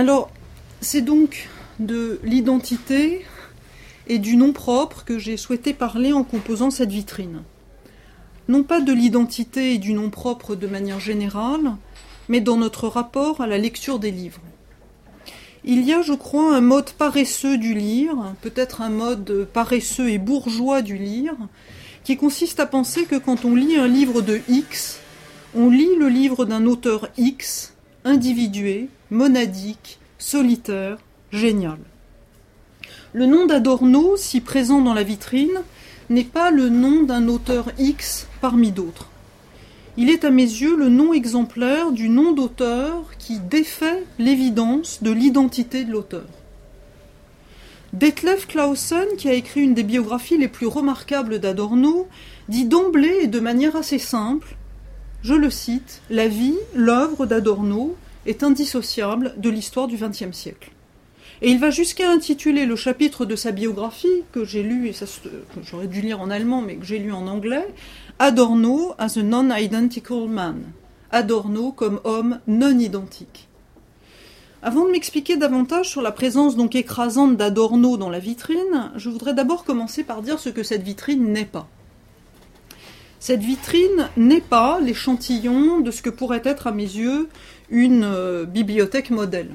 Alors, c'est donc de l'identité et du nom propre que j'ai souhaité parler en composant cette vitrine. Non pas de l'identité et du nom propre de manière générale, mais dans notre rapport à la lecture des livres. Il y a, je crois, un mode paresseux du lire, peut-être un mode paresseux et bourgeois du lire, qui consiste à penser que quand on lit un livre de X, on lit le livre d'un auteur X, individué, monadique, solitaire, génial. Le nom d'Adorno, si présent dans la vitrine, n'est pas le nom d'un auteur X parmi d'autres. Il est à mes yeux le nom exemplaire du nom d'auteur qui défait l'évidence de l'identité de l'auteur. Detlef Clausen, qui a écrit une des biographies les plus remarquables d'Adorno, dit d'emblée et de manière assez simple, je le cite, La vie, l'œuvre d'Adorno est indissociable de l'histoire du XXe siècle. Et il va jusqu'à intituler le chapitre de sa biographie, que j'ai lu, et ça, j'aurais dû lire en allemand, mais que j'ai lu en anglais, Adorno as a non-identical man. Adorno comme homme non identique. Avant de m'expliquer davantage sur la présence donc écrasante d'Adorno dans la vitrine, je voudrais d'abord commencer par dire ce que cette vitrine n'est pas. Cette vitrine n'est pas l'échantillon de ce que pourrait être à mes yeux une euh, bibliothèque modèle.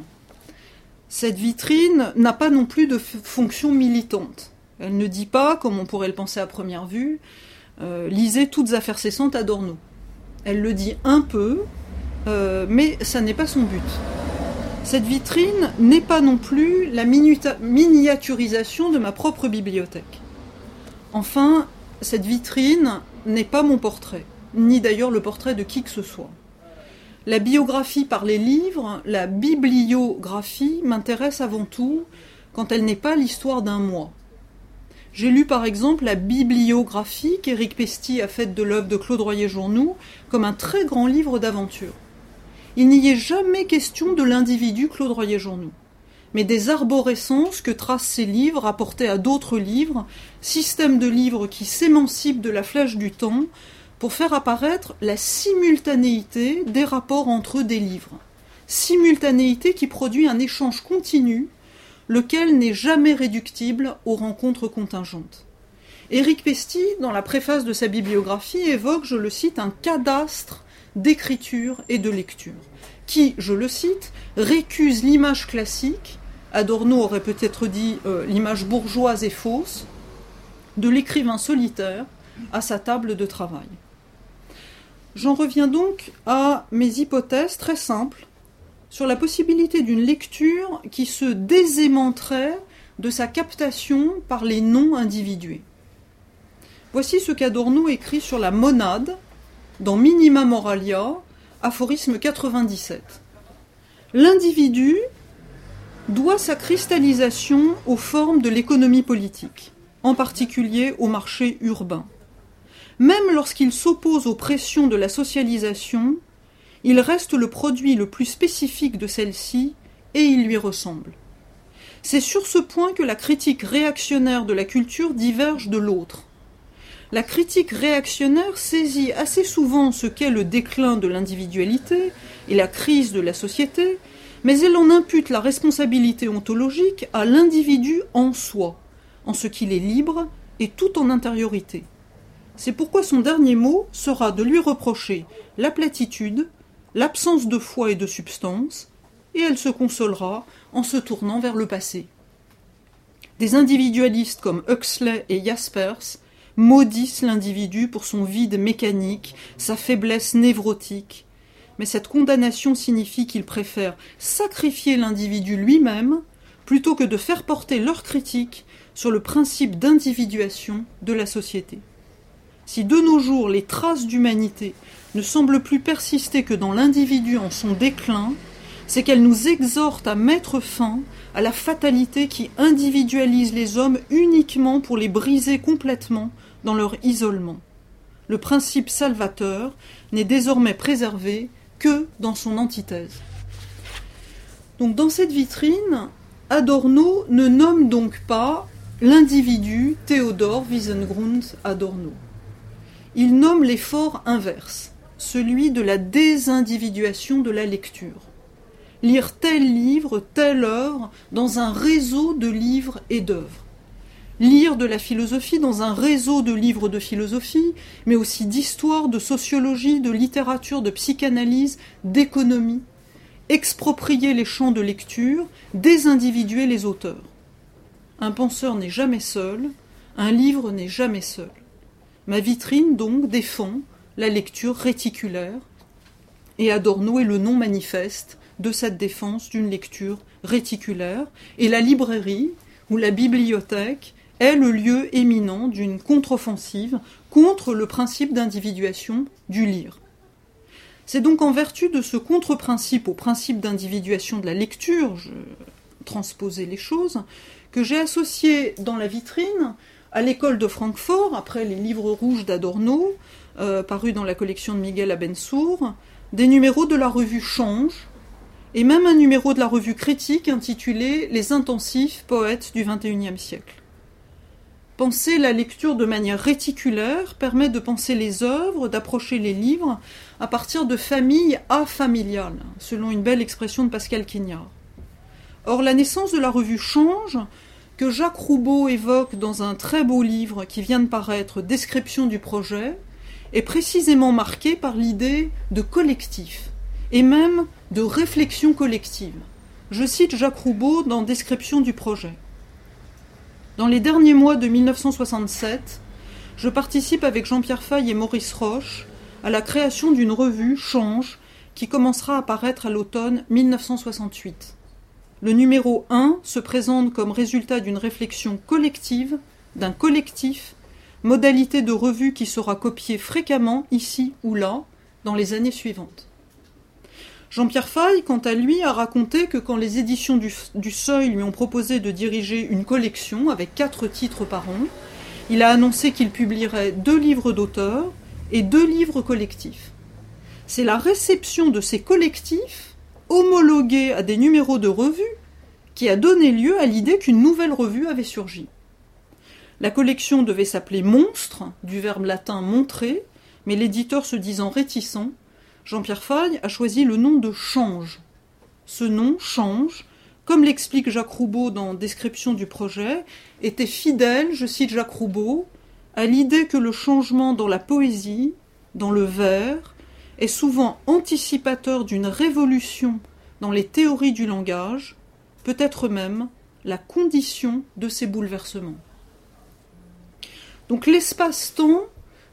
Cette vitrine n'a pas non plus de fonction militante. Elle ne dit pas, comme on pourrait le penser à première vue, euh, lisez toutes affaires cessantes Adorno. Elle le dit un peu, euh, mais ça n'est pas son but. Cette vitrine n'est pas non plus la miniaturisation de ma propre bibliothèque. Enfin, cette vitrine n'est pas mon portrait, ni d'ailleurs le portrait de qui que ce soit. La biographie par les livres, la bibliographie m'intéresse avant tout quand elle n'est pas l'histoire d'un moi. J'ai lu par exemple la bibliographie qu'Éric Pesty a faite de l'œuvre de Claude Royer-Journoux comme un très grand livre d'aventure. Il n'y est jamais question de l'individu Claude Royer-Journoux, mais des arborescences que tracent ces livres rapportés à d'autres livres, système de livres qui s'émancipent de la flèche du temps pour faire apparaître la simultanéité des rapports entre des livres. Simultanéité qui produit un échange continu lequel n'est jamais réductible aux rencontres contingentes. Éric Pesty, dans la préface de sa bibliographie, évoque, je le cite, un cadastre d'écriture et de lecture, qui, je le cite, récuse l'image classique, Adorno aurait peut-être dit euh, l'image bourgeoise et fausse, de l'écrivain solitaire à sa table de travail. J'en reviens donc à mes hypothèses très simples sur la possibilité d'une lecture qui se désaimanterait de sa captation par les noms individués. Voici ce qu'Adorno écrit sur la monade dans Minima Moralia, aphorisme 97. L'individu doit sa cristallisation aux formes de l'économie politique, en particulier au marché urbain. Même lorsqu'il s'oppose aux pressions de la socialisation, il reste le produit le plus spécifique de celle-ci et il lui ressemble. C'est sur ce point que la critique réactionnaire de la culture diverge de l'autre. La critique réactionnaire saisit assez souvent ce qu'est le déclin de l'individualité et la crise de la société, mais elle en impute la responsabilité ontologique à l'individu en soi, en ce qu'il est libre et tout en intériorité. C'est pourquoi son dernier mot sera de lui reprocher la platitude, l'absence de foi et de substance, et elle se consolera en se tournant vers le passé. Des individualistes comme Huxley et Jaspers maudissent l'individu pour son vide mécanique, sa faiblesse névrotique, mais cette condamnation signifie qu'ils préfèrent sacrifier l'individu lui-même plutôt que de faire porter leur critique sur le principe d'individuation de la société. Si de nos jours les traces d'humanité ne semble plus persister que dans l'individu en son déclin, c'est qu'elle nous exhorte à mettre fin à la fatalité qui individualise les hommes uniquement pour les briser complètement dans leur isolement. Le principe salvateur n'est désormais préservé que dans son antithèse. Donc dans cette vitrine, Adorno ne nomme donc pas l'individu Théodore Wiesengrund Adorno. Il nomme l'effort inverse celui de la désindividuation de la lecture. lire tel livre, telle œuvre, dans un réseau de livres et d'œuvres. Lire de la philosophie dans un réseau de livres de philosophie, mais aussi d'histoire, de sociologie, de littérature, de psychanalyse, d'économie. Exproprier les champs de lecture, désindividuer les auteurs. Un penseur n'est jamais seul, un livre n'est jamais seul. Ma vitrine, donc, défend la lecture réticulaire, et Adorno est le nom manifeste de cette défense d'une lecture réticulaire, et la librairie ou la bibliothèque est le lieu éminent d'une contre-offensive contre le principe d'individuation du lire. C'est donc en vertu de ce contre-principe au principe d'individuation de la lecture, je transposais les choses, que j'ai associé dans la vitrine à l'école de Francfort, après les livres rouges d'Adorno, euh, parus dans la collection de Miguel Abensour, des numéros de la revue Change, et même un numéro de la revue critique intitulé Les intensifs poètes du XXIe siècle. Penser la lecture de manière réticulaire permet de penser les œuvres, d'approcher les livres à partir de familles affamiliales, selon une belle expression de Pascal Quignard. Or, la naissance de la revue Change, que Jacques Roubaud évoque dans un très beau livre qui vient de paraître, Description du projet, est précisément marquée par l'idée de collectif et même de réflexion collective. Je cite Jacques Roubaud dans Description du projet. Dans les derniers mois de 1967, je participe avec Jean-Pierre Fay et Maurice Roche à la création d'une revue Change qui commencera à paraître à l'automne 1968. Le numéro 1 se présente comme résultat d'une réflexion collective, d'un collectif, modalité de revue qui sera copiée fréquemment ici ou là dans les années suivantes. Jean-Pierre Fay, quant à lui, a raconté que quand les éditions du, du, Seuil lui ont proposé de diriger une collection avec quatre titres par an, il a annoncé qu'il publierait deux livres d'auteurs et deux livres collectifs. C'est la réception de ces collectifs, homologués à des numéros de revue, qui a donné lieu à l'idée qu'une nouvelle revue avait surgi. La collection devait s'appeler Monstre, du verbe latin montrer, mais l'éditeur se disant réticent, Jean-Pierre Fay a choisi le nom de Change. Ce nom, Change, comme l'explique Jacques Roubaud dans Description du projet, était fidèle, je cite Jacques Roubaud, à l'idée que le changement dans la poésie, dans le vers, est souvent anticipateur d'une révolution dans les théories du langage, peut-être même la condition de ces bouleversements. Donc l'espace-temps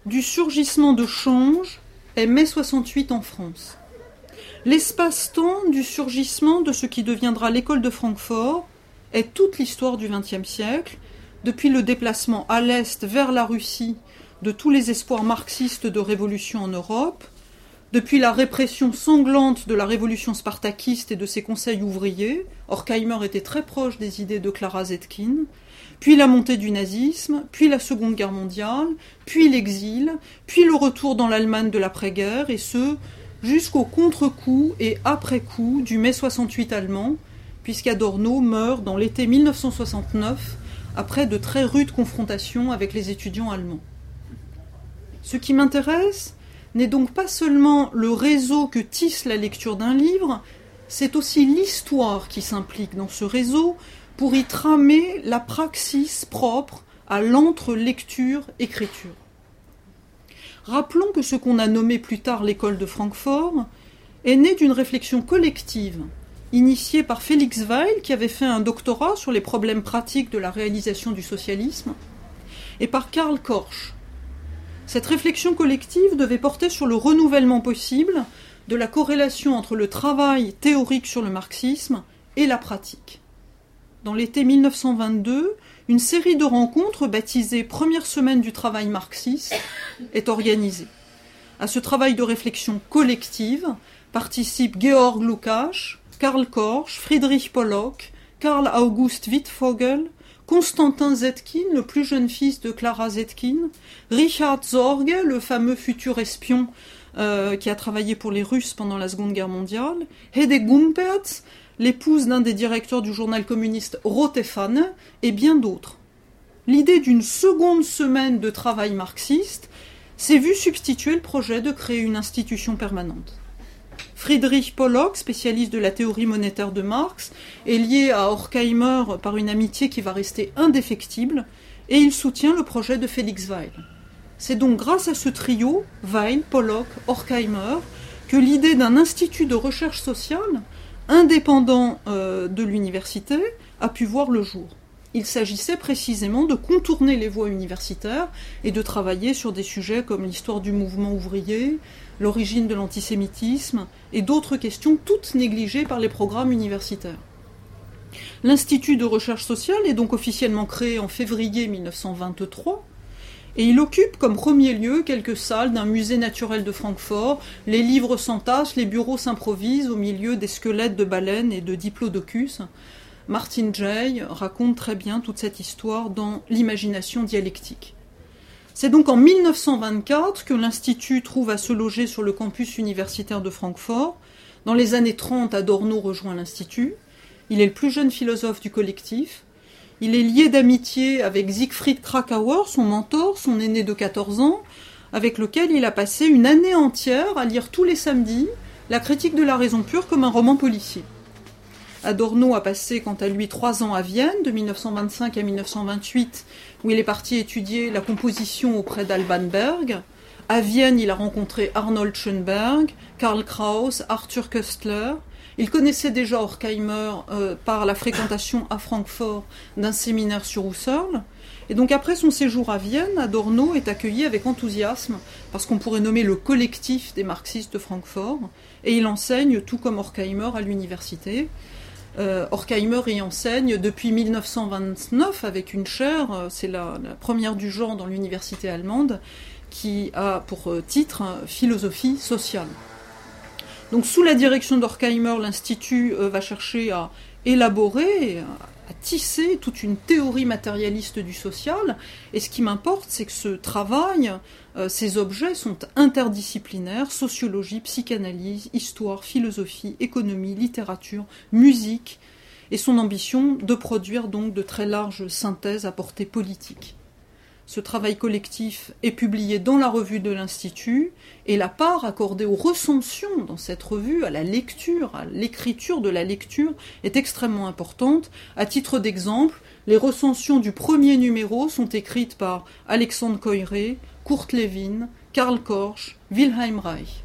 du surgissement de change est mai 68 en France. L'espace-temps du surgissement de ce qui deviendra l'école de Francfort est toute l'histoire du XXe siècle, depuis le déplacement à l'Est vers la Russie de tous les espoirs marxistes de révolution en Europe, depuis la répression sanglante de la révolution spartakiste et de ses conseils ouvriers, Horkheimer était très proche des idées de Clara Zetkin, puis la montée du nazisme, puis la Seconde Guerre mondiale, puis l'exil, puis le retour dans l'Allemagne de l'après-guerre, et ce, jusqu'au contre-coup et après-coup du mai 68 allemand, puisqu'Adorno meurt dans l'été 1969 après de très rudes confrontations avec les étudiants allemands. Ce qui m'intéresse n'est donc pas seulement le réseau que tisse la lecture d'un livre, c'est aussi l'histoire qui s'implique dans ce réseau, pour y tramer la praxis propre à l'entre-lecture-écriture. Rappelons que ce qu'on a nommé plus tard l'école de Francfort est né d'une réflexion collective initiée par Félix Weil, qui avait fait un doctorat sur les problèmes pratiques de la réalisation du socialisme, et par Karl Korsch. Cette réflexion collective devait porter sur le renouvellement possible de la corrélation entre le travail théorique sur le marxisme et la pratique dans l'été 1922, une série de rencontres baptisées Première semaine du travail marxiste est organisée. À ce travail de réflexion collective participent Georg Lukács, Karl Korsch, Friedrich Pollock, Karl August Wittfogel, Constantin Zetkin, le plus jeune fils de Clara Zetkin, Richard Zorge, le fameux futur espion euh, qui a travaillé pour les Russes pendant la Seconde Guerre mondiale, Hede Gumpertz, l'épouse d'un des directeurs du journal communiste Rotefan, et bien d'autres. L'idée d'une seconde semaine de travail marxiste s'est vue substituer le projet de créer une institution permanente. Friedrich Pollock, spécialiste de la théorie monétaire de Marx, est lié à Horkheimer par une amitié qui va rester indéfectible, et il soutient le projet de Félix Weil. C'est donc grâce à ce trio, Weil, Pollock, Horkheimer, que l'idée d'un institut de recherche sociale, indépendant euh, de l'université, a pu voir le jour. Il s'agissait précisément de contourner les voies universitaires et de travailler sur des sujets comme l'histoire du mouvement ouvrier, l'origine de l'antisémitisme et d'autres questions toutes négligées par les programmes universitaires. L'Institut de recherche sociale est donc officiellement créé en février 1923 et il occupe comme premier lieu quelques salles d'un musée naturel de Francfort. Les livres s'entassent, les bureaux s'improvisent au milieu des squelettes de baleines et de diplodocus. Martin Jay raconte très bien toute cette histoire dans L'imagination dialectique. C'est donc en 1924 que l'Institut trouve à se loger sur le campus universitaire de Francfort. Dans les années 30, Adorno rejoint l'Institut. Il est le plus jeune philosophe du collectif. Il est lié d'amitié avec Siegfried Krakauer, son mentor, son aîné de 14 ans, avec lequel il a passé une année entière à lire tous les samedis la critique de la raison pure comme un roman policier. Adorno a passé quant à lui trois ans à Vienne, de 1925 à 1928, où il est parti étudier la composition auprès d'Alban Berg. À Vienne, il a rencontré Arnold Schoenberg, Karl Kraus, Arthur Köstler. Il connaissait déjà Horkheimer euh, par la fréquentation à Francfort d'un séminaire sur Husserl. Et donc après son séjour à Vienne, Adorno est accueilli avec enthousiasme parce qu'on pourrait nommer le collectif des marxistes de Francfort. Et il enseigne, tout comme Horkheimer, à l'université. Euh, Horkheimer y enseigne depuis 1929 avec une chaire, euh, c'est la, première du genre dans l'université allemande, qui a pour euh, titre philosophie sociale. Donc sous la direction d'Horkheimer, l'Institut va chercher à élaborer, à tisser toute une théorie matérialiste du social. Et ce qui m'importe, c'est que ce travail, euh, ces objets sont interdisciplinaires, sociologie, psychanalyse, histoire, philosophie, économie, littérature, musique, et son ambition de produire donc de très larges synthèses à portée politique. Ce travail collectif est publié dans la revue de l'Institut et la part accordée aux recensions dans cette revue, à la lecture, à l'écriture de la lecture, est extrêmement importante. À titre d'exemple, les recensions du premier numéro sont écrites par Alexandre Coiré, Kurt Lewin, Karl Korsch, Wilhelm Reich.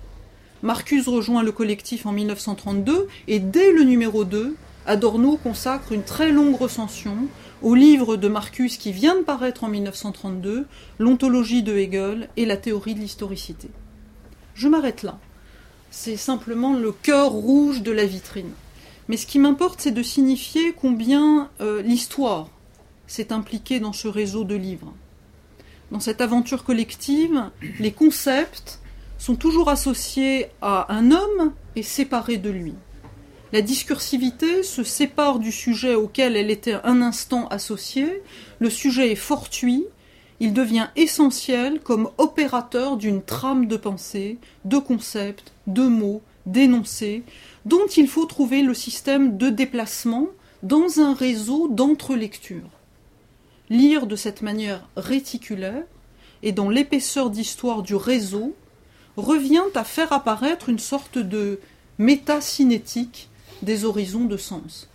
Marcuse rejoint le collectif en 1932 et dès le numéro 2, Adorno consacre une très longue recension au livre de Marcus qui vient de paraître en 1932, L'ontologie de Hegel et la théorie de l'historicité. Je m'arrête là. C'est simplement le cœur rouge de la vitrine. Mais ce qui m'importe, c'est de signifier combien euh, l'histoire s'est impliquée dans ce réseau de livres. Dans cette aventure collective, les concepts sont toujours associés à un homme et séparés de lui. La discursivité se sépare du sujet auquel elle était un instant associée, le sujet est fortuit, il devient essentiel comme opérateur d'une trame de pensée, de concepts, de mots, d'énoncés, dont il faut trouver le système de déplacement dans un réseau d'entre-lectures. Lire de cette manière réticulaire et dans l'épaisseur d'histoire du réseau revient à faire apparaître une sorte de métacinétique des horizons de sens.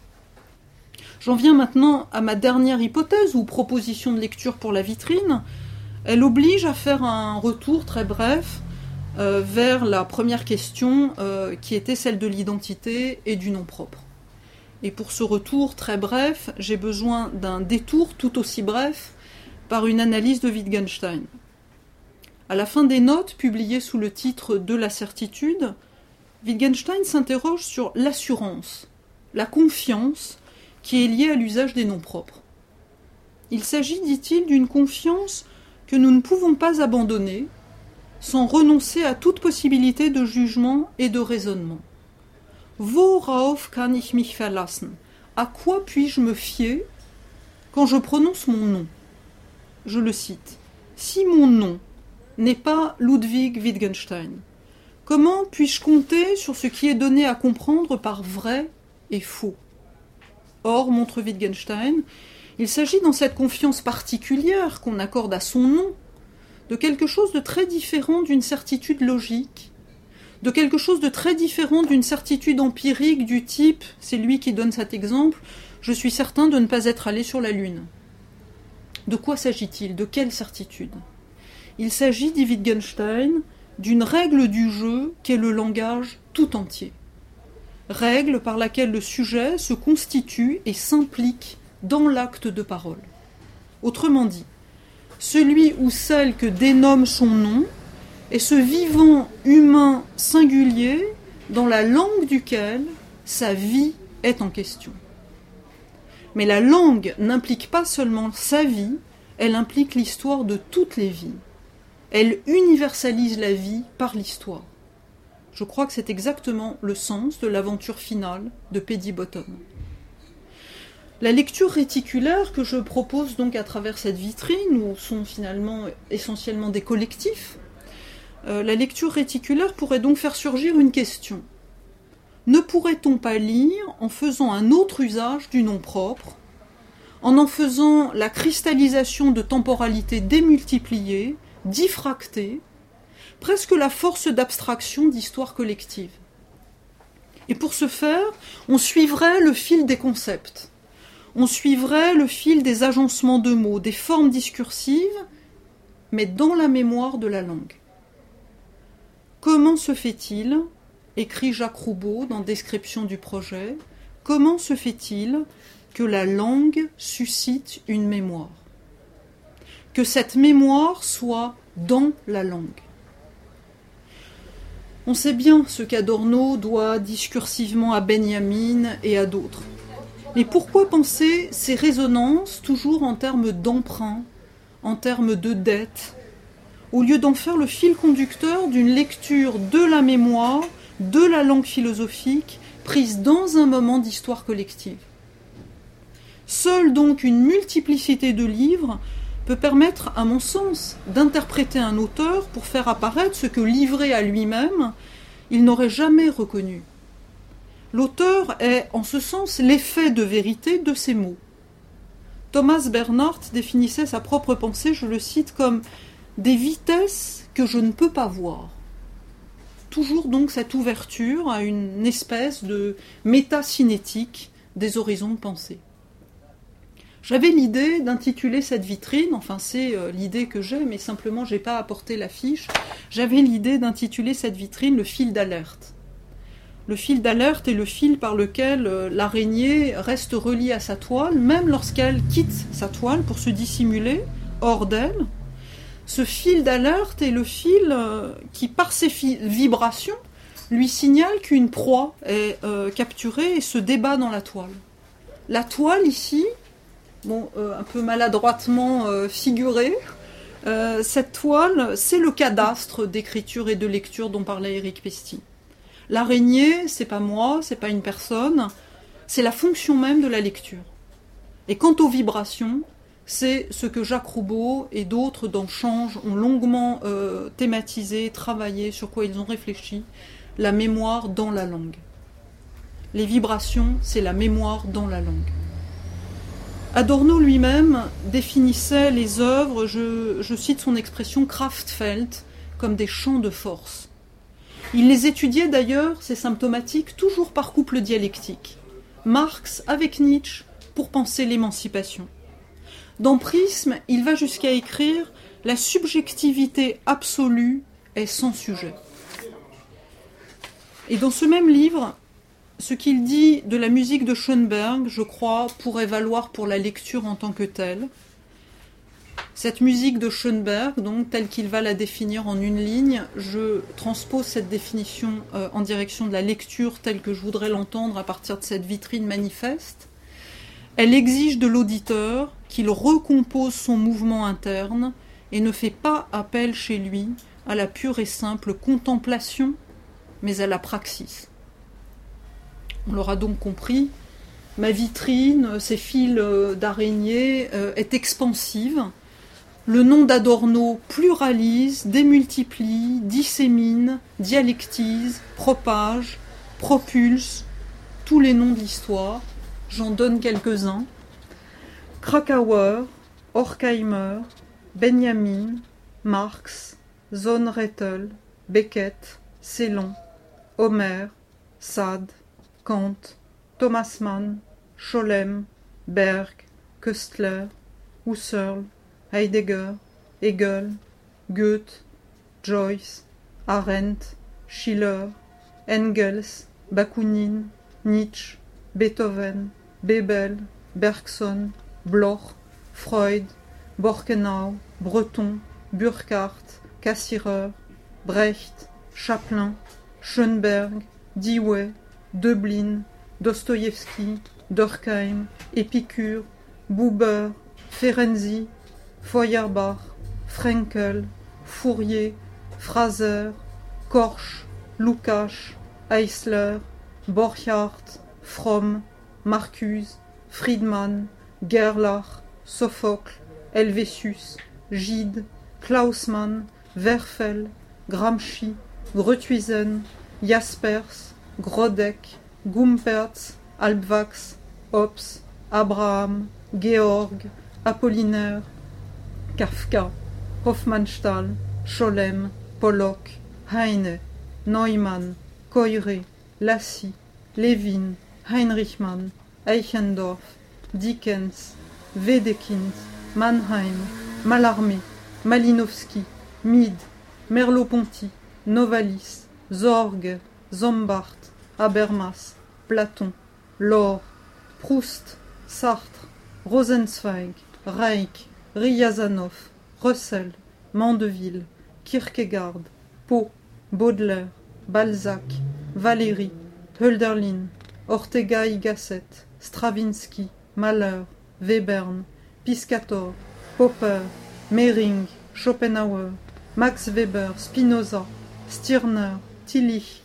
J'en viens maintenant à ma dernière hypothèse ou proposition de lecture pour la vitrine. Elle oblige à faire un retour très bref euh, vers la première question euh, qui était celle de l'identité et du nom propre. Et pour ce retour très bref, j'ai besoin d'un détour tout aussi bref par une analyse de Wittgenstein. À la fin des notes publiées sous le titre De la certitude, Wittgenstein s'interroge sur l'assurance, la confiance qui est liée à l'usage des noms propres. Il s'agit, dit-il, d'une confiance que nous ne pouvons pas abandonner sans renoncer à toute possibilité de jugement et de raisonnement. Worauf kann ich mich verlassen? À quoi puis-je me fier quand je prononce mon nom? Je le cite. Si mon nom n'est pas Ludwig Wittgenstein, Comment puis-je compter sur ce qui est donné à comprendre par vrai et faux? Or, montre Wittgenstein, il s'agit dans cette confiance particulière qu'on accorde à son nom de quelque chose de très différent d'une certitude logique, de quelque chose de très différent d'une certitude empirique du type, c'est lui qui donne cet exemple, je suis certain de ne pas être allé sur la Lune. De quoi s'agit-il? De quelle certitude? Il s'agit, dit Wittgenstein, d'une règle du jeu qu'est le langage tout entier. Règle par laquelle le sujet se constitue et s'implique dans l'acte de parole. Autrement dit, celui ou celle que dénomme son nom est ce vivant humain singulier dans la langue duquel sa vie est en question. Mais la langue n'implique pas seulement sa vie, elle implique l'histoire de toutes les vies. Elle universalise la vie par l'histoire. Je crois que c'est exactement le sens de l'aventure finale de Paddy Bottom. La lecture réticulaire que je propose donc à travers cette vitrine, où sont finalement essentiellement des collectifs, euh, la lecture réticulaire pourrait donc faire surgir une question. Ne pourrait-on pas lire en faisant un autre usage du nom propre, en en faisant la cristallisation de temporalité démultipliée, diffractée, presque la force d'abstraction d'histoire collective. Et pour ce faire, on suivrait le fil des concepts, on suivrait le fil des agencements de mots, des formes discursives, mais dans la mémoire de la langue. Comment se fait-il, écrit Jacques Roubaud dans Description du projet, comment se fait-il que la langue suscite une mémoire? Que cette mémoire soit dans la langue On sait bien ce qu'Adorno doit discursivement à Benjamin et à d'autres. Mais pourquoi penser ces résonances toujours en termes d'emprunt, en termes de dette, au lieu d'en faire le fil conducteur d'une lecture de la mémoire, de la langue philosophique, prise dans un moment d'histoire collective? Seule donc une multiplicité de livres peut permettre, à mon sens, d'interpréter un auteur pour faire apparaître ce que, livré à lui-même, il n'aurait jamais reconnu. L'auteur est, en ce sens, l'effet de vérité de ses mots. Thomas Bernhardt définissait sa propre pensée, je le cite, comme des vitesses que je ne peux pas voir. Toujours donc cette ouverture à une espèce de métacinétique des horizons de pensée. J'avais l'idée d'intituler cette vitrine, enfin c'est euh, l'idée que j'ai, mais simplement j'ai pas apporté l'affiche. J'avais l'idée d'intituler cette vitrine le fil d'alerte. Le fil d'alerte est le fil par lequel euh, l'araignée reste reliée à sa toile, même lorsqu'elle quitte sa toile pour se dissimuler hors d'elle, ce fil d'alerte est le fil euh, qui, par ses vibrations, lui signale qu'une proie est capturée et se débat dans la toile. La toile ici, bon, euh, un peu maladroitement figurée, cette toile, c'est le cadastre d'écriture et de lecture dont parlait Eric Pesti. L'araignée, c'est pas moi, c'est pas une personne, c'est la fonction même de la lecture. Et quant aux vibrations, c'est ce que Jacques Roubaud et d'autres dans Change ont longuement euh, thématisé, travaillé, sur quoi ils ont réfléchi, la mémoire dans la langue. Les vibrations, c'est la mémoire dans la langue. Adorno lui-même définissait les œuvres, je, cite son expression Kraftfeld, comme des champs de force. Il les étudiait d'ailleurs, c'est symptomatique, toujours par couple dialectique. Marx avec Nietzsche pour penser l'émancipation. Dans Prisme, il va jusqu'à écrire La subjectivité absolue est sans sujet. Et dans ce même livre, ce qu'il dit de la musique de Schoenberg, je crois, pourrait valoir pour la lecture en tant que telle. Cette musique de Schoenberg, donc telle qu'il va la définir en une ligne, je transpose cette définition euh, en direction de la lecture telle que je voudrais l'entendre à partir de cette vitrine manifeste. Elle exige de l'auditeur qu'il recompose son mouvement interne et ne fait pas appel chez lui à la pure et simple contemplation, mais à la praxis. On l'aura donc compris, ma vitrine, ses fils d'araignée, euh, est expansive. Le nom d'Adorno pluralise, démultiplie, dissémine, dialectise, propage, propulse tous les noms d'histoire J'en donne quelques-uns. Krakauer, Horkheimer, Benjamin, Marx, Zonrettel, Beckett, Celan, Homer, Sade, Kant, Thomas Mann, Scholem, Berg, Köstler, Husserl, Heidegger, Hegel, Goethe, Joyce, Arendt, Schiller, Engels, Bakounine, Nietzsche, Beethoven, Bebel, Bergson, Bloch, Freud, Borkenau, Breton, Burkhardt, Cassirer, Brecht, Chaplin, Schoenberg, Dewey, Döblin, Dostoïevski, Durkheim, Épicure, Buber, Ferenczi, Feuerbach, Frenkel, Fourier, Fraser, Korsch, Lukács, Eisler, Borchardt, Fromm, Marcuse, Friedman, Gerlach, Sophocle, Helvétius, Gide, Klausmann, Werfel, Gramsci, Gruithuisen, Jaspers, Grodek, Gumperz, Albvax, Hobbes, Abraham, Georg, Apollinaire, Kafka, Hofmannsthal, Scholem, Pollock, Heine, Neumann, Coiré, Lassie, Levin, Heinrich Mann, Eichendorff, Dickens, Wedekind, Mannheim, Mallarmé, Malinowski, Mide, Merleau-Ponty, Novalis, Zorg, Zombart, Habermas, Platon, Laure, Proust, Sartre, Rosenzweig, Reich, Ryazanov, Russell, Mandeville, Kierkegaard, Poe, Baudelaire, Balzac, Valéry, Hölderlin, Ortega y Gasset, Stravinsky, Mahler, Webern, Piscator, Popper, Mehring, Schopenhauer, Max Weber, Spinoza, Stirner, Tillich,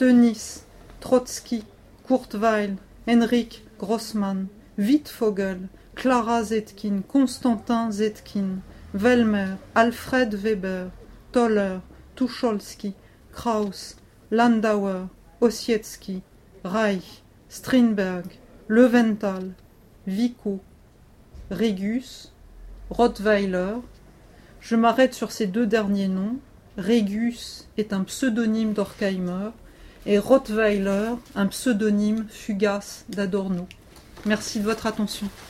Tönnies, Trotsky, Kurt Weill, Henrik Grossmann, Wittfogel, Clara Zetkin, Constantin Zetkin, Velmer, Alfred Weber, Toller, Tucholsky, Kraus, Landauer, Ossietzky, Reich, Strindberg, Leventhal, Vico, Régus, Rottweiler. Je m'arrête sur ces deux derniers noms. Régus est un pseudonyme d'Orkheimer et Rottweiler un pseudonyme fugace d'Adorno. Merci de votre attention.